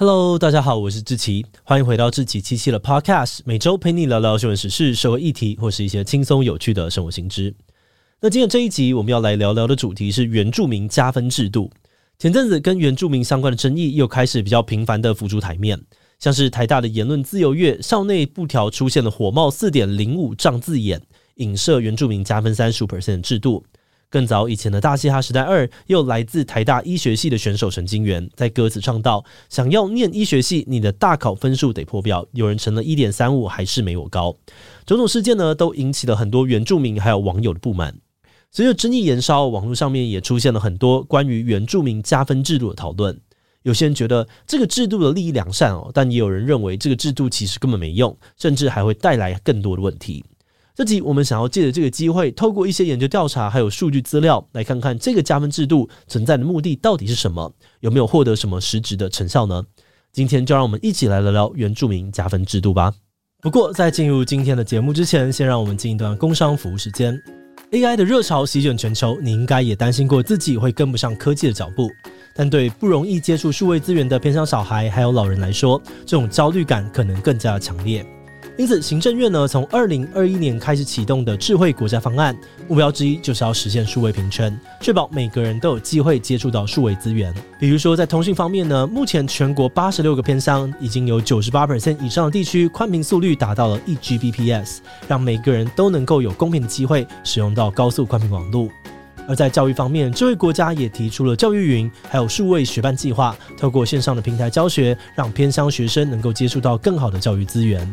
Hello，大家好，我是志奇，欢迎回到志奇七七的 Podcast，每周陪你聊聊新闻时事、社会议题或是一些轻松有趣的生活新知。那今天这一集我们要来聊聊的主题是原住民加分制度。前阵子跟原住民相关的争议又开始比较频繁的浮出台面，像是台大的言论自由月校内布条出现了火冒四点零五丈字眼，影射原住民加分三十五 percent 的制度。更早以前的大嘻哈时代二，又来自台大医学系的选手陈金元，在歌词唱到：“想要念医学系，你的大考分数得破表。”有人成了一点三五，还是没我高。种种事件呢，都引起了很多原住民还有网友的不满。随着争议延烧，网络上面也出现了很多关于原住民加分制度的讨论。有些人觉得这个制度的利益良善哦，但也有人认为这个制度其实根本没用，甚至还会带来更多的问题。这集我们想要借着这个机会，透过一些研究调查还有数据资料，来看看这个加分制度存在的目的到底是什么，有没有获得什么实质的成效呢？今天就让我们一起来聊聊原住民加分制度吧。不过在进入今天的节目之前，先让我们进一段工商服务时间。AI 的热潮席卷全球，你应该也担心过自己会跟不上科技的脚步，但对不容易接触数位资源的偏乡小孩还有老人来说，这种焦虑感可能更加强烈。因此，行政院呢，从二零二一年开始启动的智慧国家方案，目标之一就是要实现数位平权，确保每个人都有机会接触到数位资源。比如说，在通讯方面呢，目前全国八十六个偏乡已经有九十八%以上的地区宽频速率达到了一 Gbps，让每个人都能够有公平的机会使用到高速宽频网络。而在教育方面，智慧国家也提出了教育云，还有数位学伴计划，透过线上的平台教学，让偏乡学生能够接触到更好的教育资源。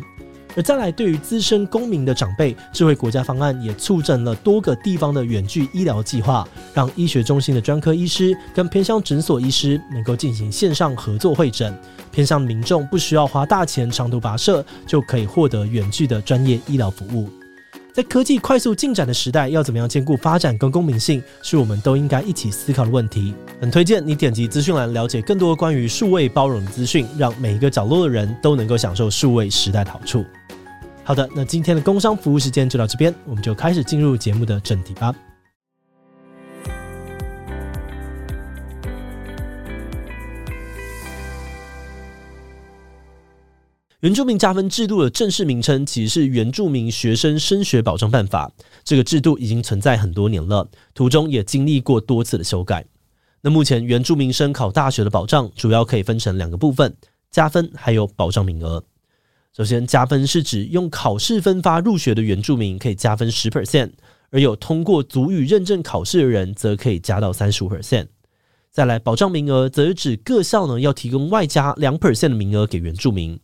而再来，对于资深公民的长辈，智慧国家方案也促成了多个地方的远距医疗计划，让医学中心的专科医师跟偏乡诊所医师能够进行线上合作会诊，偏乡民众不需要花大钱长途跋涉，就可以获得远距的专业医疗服务。在科技快速进展的时代，要怎么样兼顾发展跟公民性，是我们都应该一起思考的问题。很推荐你点击资讯栏，了解更多关于数位包容的资讯，让每一个角落的人都能够享受数位时代的好处。好的，那今天的工商服务时间就到这边，我们就开始进入节目的正题吧。原住民加分制度的正式名称其实是《原住民学生升学保障办法》，这个制度已经存在很多年了，途中也经历过多次的修改。那目前原住民生考大学的保障主要可以分成两个部分：加分还有保障名额。首先，加分是指用考试分发入学的原住民可以加分十 percent，而有通过族语认证考试的人则可以加到三十五 percent。再来，保障名额则是指各校呢要提供外加两 percent 的名额给原住民。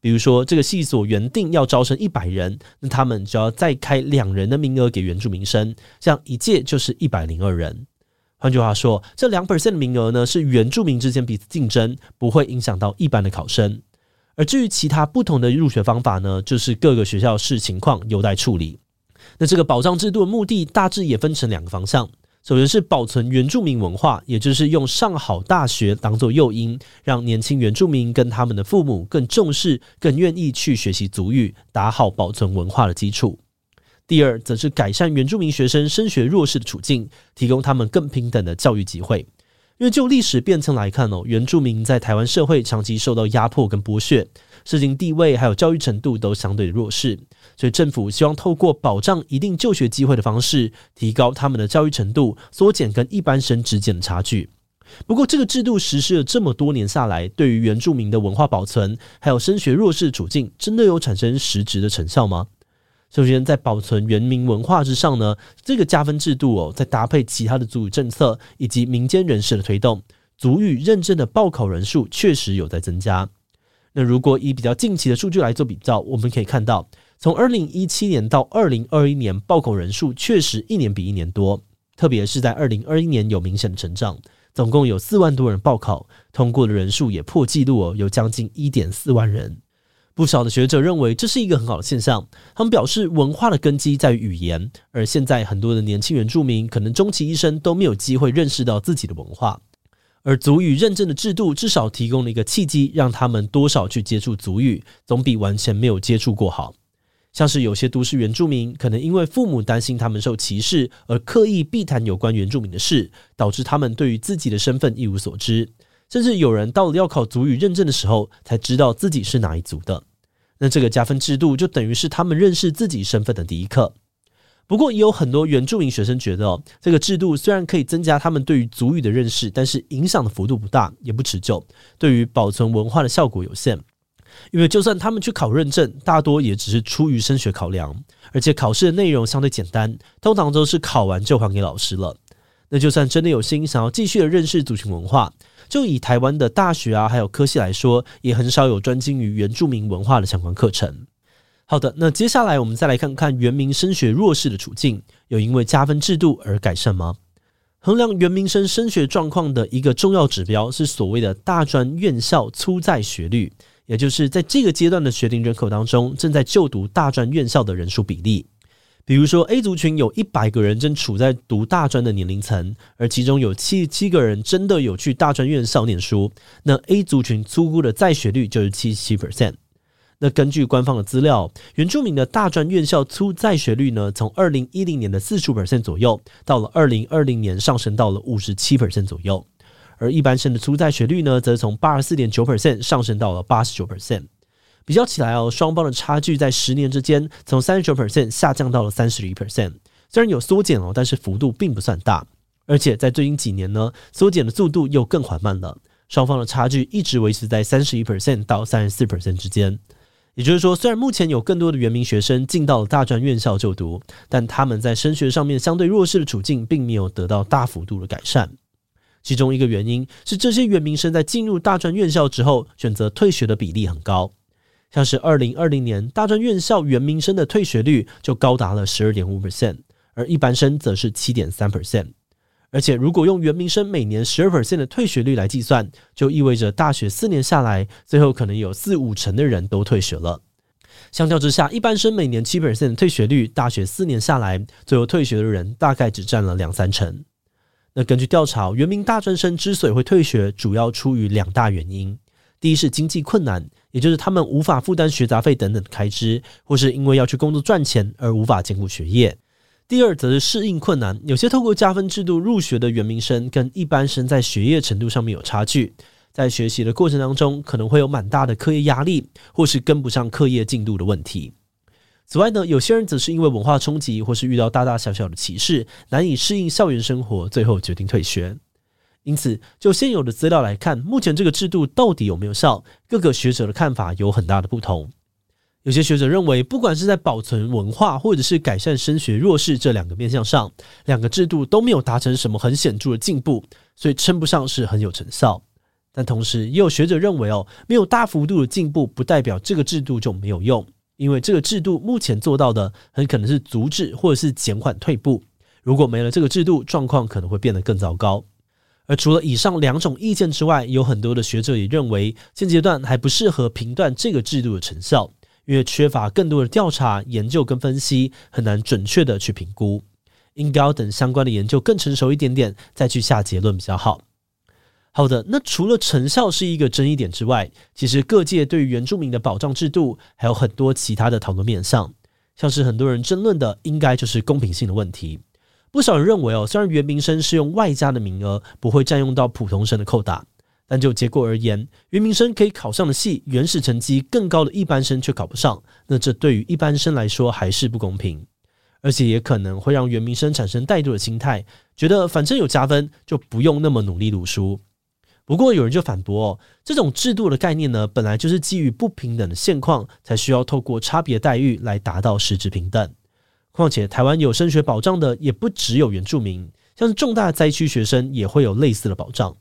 比如说，这个系所原定要招生一百人，那他们就要再开两人的名额给原住民生，这样一届就是一百零二人。换句话说，这两 percent 的名额呢是原住民之间彼此竞争，不会影响到一般的考生。而至于其他不同的入学方法呢，就是各个学校视情况有待处理。那这个保障制度的目的大致也分成两个方向：首先是保存原住民文化，也就是用上好大学当做诱因，让年轻原住民跟他们的父母更重视、更愿意去学习族语，打好保存文化的基础。第二，则是改善原住民学生升学弱势的处境，提供他们更平等的教育机会。因为就历史变迁来看哦，原住民在台湾社会长期受到压迫跟剥削，社经地位还有教育程度都相对弱势，所以政府希望透过保障一定就学机会的方式，提高他们的教育程度，缩减跟一般生之间的差距。不过，这个制度实施了这么多年下来，对于原住民的文化保存还有升学弱势处境，真的有产生实质的成效吗？首先，在保存原民文化之上呢，这个加分制度哦，在搭配其他的族语政策以及民间人士的推动，族语认证的报考人数确实有在增加。那如果以比较近期的数据来做比较，我们可以看到，从二零一七年到二零二一年，报考人数确实一年比一年多，特别是在二零二一年有明显的成长，总共有四万多人报考，通过的人数也破纪录哦，有将近一点四万人。不少的学者认为这是一个很好的现象。他们表示，文化的根基在于语言，而现在很多的年轻原住民可能终其一生都没有机会认识到自己的文化，而族语认证的制度至少提供了一个契机，让他们多少去接触族语，总比完全没有接触过好。像是有些都市原住民，可能因为父母担心他们受歧视，而刻意避谈有关原住民的事，导致他们对于自己的身份一无所知。甚至有人到了要考族语认证的时候，才知道自己是哪一族的。那这个加分制度就等于是他们认识自己身份的第一课。不过，也有很多原住民学生觉得，这个制度虽然可以增加他们对于族语的认识，但是影响的幅度不大，也不持久，对于保存文化的效果有限。因为就算他们去考认证，大多也只是出于升学考量，而且考试的内容相对简单，通常都是考完就还给老师了。那就算真的有心想要继续的认识族群文化，就以台湾的大学啊，还有科系来说，也很少有专精于原住民文化的相关课程。好的，那接下来我们再来看看原民升学弱势的处境，有因为加分制度而改善吗？衡量原民生升学状况的一个重要指标是所谓的大专院校初在学率。也就是在这个阶段的学龄人口当中，正在就读大专院校的人数比例。比如说，A 族群有一百个人正处在读大专的年龄层，而其中有七十七个人真的有去大专院校念书，那 A 族群粗估的在学率就是七十七 percent。那根据官方的资料，原住民的大专院校初在学率呢，从二零一零年的四十五 percent 左右，到了二零二零年上升到了五十七 percent 左右。而一般生的初在学率呢，则从八十四点九 percent 上升到了八十九 percent。比较起来哦，双方的差距在十年之间从三十九 percent 下降到了三十一 percent。虽然有缩减哦，但是幅度并不算大。而且在最近几年呢，缩减的速度又更缓慢了。双方的差距一直维持在三十一 percent 到三十四 percent 之间。也就是说，虽然目前有更多的原民学生进到了大专院校就读，但他们在升学上面相对弱势的处境，并没有得到大幅度的改善。其中一个原因是，这些原民生在进入大专院校之后，选择退学的比例很高。像是二零二零年大专院校原名生的退学率就高达了十二点五 percent，而一般生则是七点三 percent。而且，如果用原名生每年十二 percent 的退学率来计算，就意味着大学四年下来，最后可能有四五成的人都退学了。相较之下，一般生每年七 percent 的退学率，大学四年下来，最后退学的人大概只占了两三成。那根据调查，原名大专生之所以会退学，主要出于两大原因：第一是经济困难，也就是他们无法负担学杂费等等的开支，或是因为要去工作赚钱而无法兼顾学业；第二则是适应困难，有些透过加分制度入学的原民生跟一般生在学业程度上面有差距，在学习的过程当中可能会有蛮大的课业压力，或是跟不上课业进度的问题。此外呢，有些人则是因为文化冲击，或是遇到大大小小的歧视，难以适应校园生活，最后决定退学。因此，就现有的资料来看，目前这个制度到底有没有效？各个学者的看法有很大的不同。有些学者认为，不管是在保存文化，或者是改善升学弱势这两个面向上，两个制度都没有达成什么很显著的进步，所以称不上是很有成效。但同时，也有学者认为，哦，没有大幅度的进步，不代表这个制度就没有用。因为这个制度目前做到的很可能是阻止或者是减缓退步，如果没了这个制度，状况可能会变得更糟糕。而除了以上两种意见之外，有很多的学者也认为，现阶段还不适合评断这个制度的成效，因为缺乏更多的调查研究跟分析，很难准确的去评估。应该要等相关的研究更成熟一点点，再去下结论比较好。好的，那除了成效是一个争议点之外，其实各界对于原住民的保障制度还有很多其他的讨论面向，像是很多人争论的，应该就是公平性的问题。不少人认为哦，虽然原民生是用外加的名额，不会占用到普通生的扣打，但就结果而言，原民生可以考上的系，原始成绩更高的一般生却考不上，那这对于一般生来说还是不公平，而且也可能会让原民生产生怠惰的心态，觉得反正有加分，就不用那么努力读书。不过有人就反驳哦，这种制度的概念呢，本来就是基于不平等的现况，才需要透过差别待遇来达到实质平等。况且台湾有升学保障的也不只有原住民，像是重大灾区学生也会有类似的保障。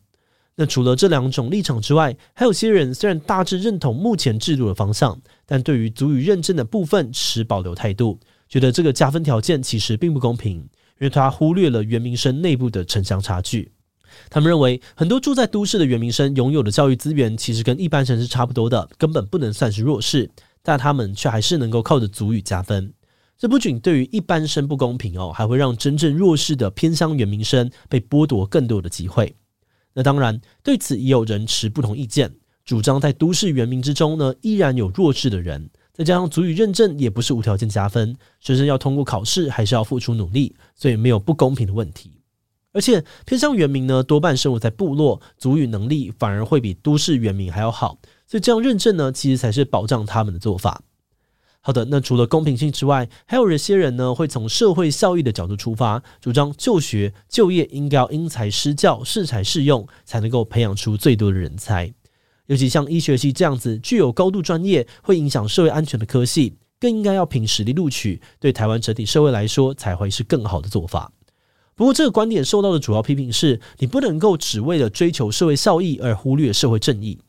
那除了这两种立场之外，还有些人虽然大致认同目前制度的方向，但对于族语认证的部分持保留态度，觉得这个加分条件其实并不公平，因为它忽略了原民生内部的城乡差距。他们认为，很多住在都市的原民生拥有的教育资源其实跟一般生是差不多的，根本不能算是弱势，但他们却还是能够靠着族语加分。这不仅对于一般生不公平哦，还会让真正弱势的偏乡原民生被剥夺更多的机会。那当然，对此也有人持不同意见，主张在都市原民之中呢，依然有弱势的人，再加上族语认证也不是无条件加分，学生要通过考试还是要付出努力，所以没有不公平的问题。而且偏乡原民呢，多半生活在部落，族语能力反而会比都市原民还要好，所以这样认证呢，其实才是保障他们的做法。好的，那除了公平性之外，还有一些人呢，会从社会效益的角度出发，主张就学就业应该要因材施教、适才适用，才能够培养出最多的人才。尤其像医学系这样子具有高度专业、会影响社会安全的科系，更应该要凭实力录取，对台湾整体社会来说才会是更好的做法。不过，这个观点受到的主要批评是，你不能够只为了追求社会效益而忽略社会正义。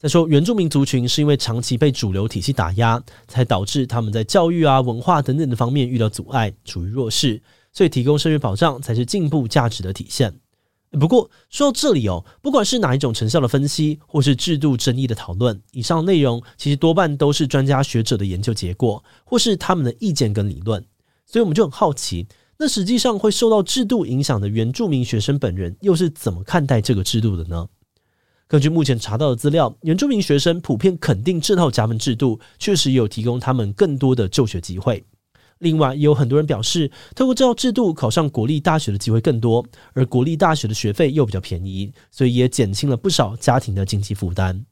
再说，原住民族群是因为长期被主流体系打压，才导致他们在教育啊、文化等等的方面遇到阻碍，处于弱势，所以提供生育保障才是进步价值的体现。不过说到这里哦，不管是哪一种成效的分析，或是制度争议的讨论，以上内容其实多半都是专家学者的研究结果，或是他们的意见跟理论。所以我们就很好奇，那实际上会受到制度影响的原住民学生本人又是怎么看待这个制度的呢？根据目前查到的资料，原住民学生普遍肯定这套加分制度确实有提供他们更多的就学机会。另外，也有很多人表示，透过这套制度考上国立大学的机会更多，而国立大学的学费又比较便宜，所以也减轻了不少家庭的经济负担。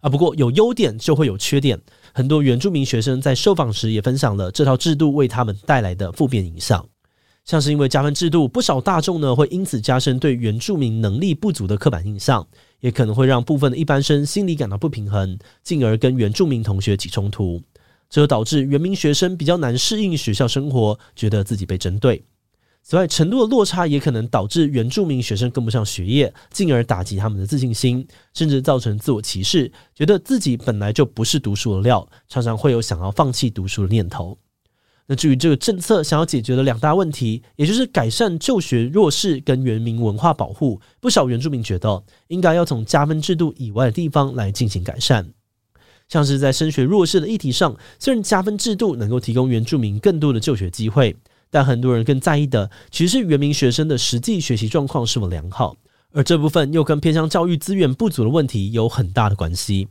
啊，不过有优点就会有缺点，很多原住民学生在受访时也分享了这套制度为他们带来的负面影响。像是因为加分制度，不少大众呢会因此加深对原住民能力不足的刻板印象，也可能会让部分的一般生心里感到不平衡，进而跟原住民同学起冲突，这就导致原民学生比较难适应学校生活，觉得自己被针对。此外，程度的落差也可能导致原住民学生跟不上学业，进而打击他们的自信心，甚至造成自我歧视，觉得自己本来就不是读书的料，常常会有想要放弃读书的念头。那至于这个政策想要解决的两大问题，也就是改善就学弱势跟原民文化保护，不少原住民觉得应该要从加分制度以外的地方来进行改善。像是在升学弱势的议题上，虽然加分制度能够提供原住民更多的就学机会，但很多人更在意的其实是原民学生的实际学习状况是否良好，而这部分又跟偏向教育资源不足的问题有很大的关系。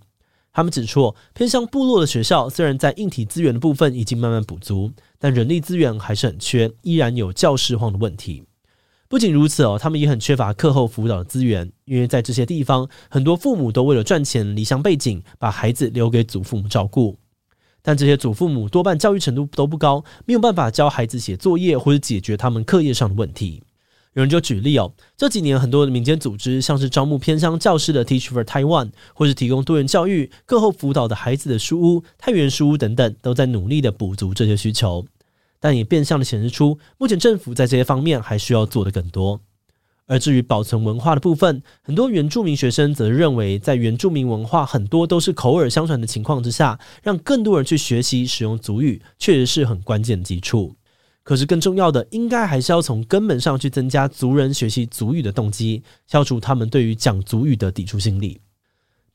他们指出，偏向部落的学校虽然在硬体资源的部分已经慢慢补足，但人力资源还是很缺，依然有教师荒的问题。不仅如此哦，他们也很缺乏课后辅导的资源，因为在这些地方，很多父母都为了赚钱离乡背井，把孩子留给祖父母照顾。但这些祖父母多半教育程度都不高，没有办法教孩子写作业或者解决他们课业上的问题。有人就举例哦，这几年很多的民间组织，像是招募偏乡教师的 Teach for Taiwan，或是提供多元教育、课后辅导的孩子的书屋、太原书屋等等，都在努力的补足这些需求。但也变相的显示出，目前政府在这些方面还需要做得更多。而至于保存文化的部分，很多原住民学生则认为，在原住民文化很多都是口耳相传的情况之下，让更多人去学习使用族语，确实是很关键的基础。可是更重要的，应该还是要从根本上去增加族人学习族语的动机，消除他们对于讲族语的抵触心理。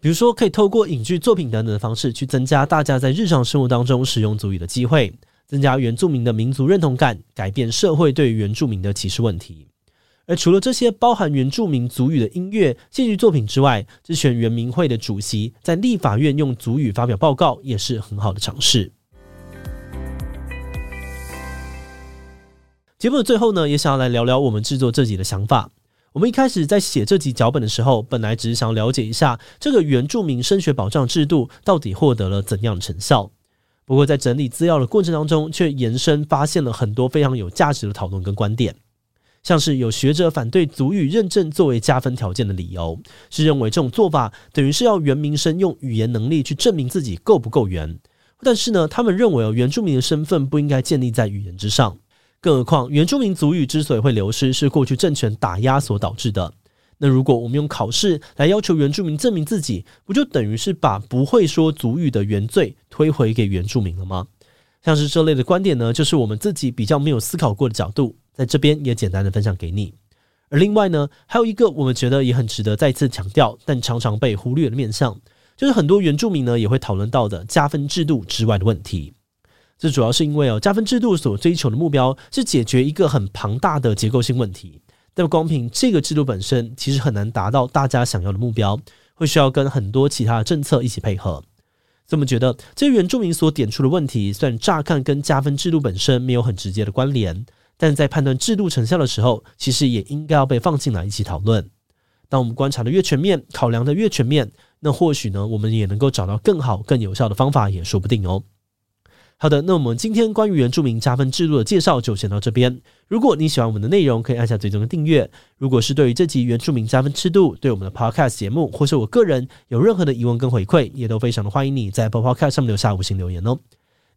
比如说，可以透过影剧作品等等的方式，去增加大家在日常生活当中使用族语的机会，增加原住民的民族认同感，改变社会对于原住民的歧视问题。而除了这些包含原住民族语的音乐、戏剧作品之外，之前原民会的主席在立法院用族语发表报告，也是很好的尝试。节目的最后呢，也想要来聊聊我们制作这集的想法。我们一开始在写这集脚本的时候，本来只是想了解一下这个原住民升学保障制度到底获得了怎样的成效。不过在整理资料的过程当中，却延伸发现了很多非常有价值的讨论跟观点。像是有学者反对族语认证作为加分条件的理由，是认为这种做法等于是要原民生用语言能力去证明自己够不够原。但是呢，他们认为哦，原住民的身份不应该建立在语言之上。更何况，原住民族语之所以会流失，是过去政权打压所导致的。那如果我们用考试来要求原住民证明自己，不就等于是把不会说族语的原罪推回给原住民了吗？像是这类的观点呢，就是我们自己比较没有思考过的角度，在这边也简单的分享给你。而另外呢，还有一个我们觉得也很值得再次强调，但常常被忽略的面向，就是很多原住民呢也会讨论到的加分制度之外的问题。这主要是因为哦，加分制度所追求的目标是解决一个很庞大的结构性问题，但光凭这个制度本身，其实很难达到大家想要的目标，会需要跟很多其他的政策一起配合。所以我们觉得，这原住民所点出的问题，虽然乍看跟加分制度本身没有很直接的关联，但在判断制度成效的时候，其实也应该要被放进来一起讨论。当我们观察的越全面，考量的越全面，那或许呢，我们也能够找到更好、更有效的方法，也说不定哦。好的，那我们今天关于原住民加分制度的介绍就先到这边。如果你喜欢我们的内容，可以按下最终的订阅。如果是对于这集原住民加分制度，对我们的 Podcast 节目，或是我个人有任何的疑问跟回馈，也都非常的欢迎你在 Apple Podcast 上面留下五星留言哦。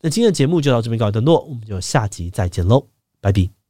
那今天的节目就到这边告一段落，我们就下集再见喽，拜拜。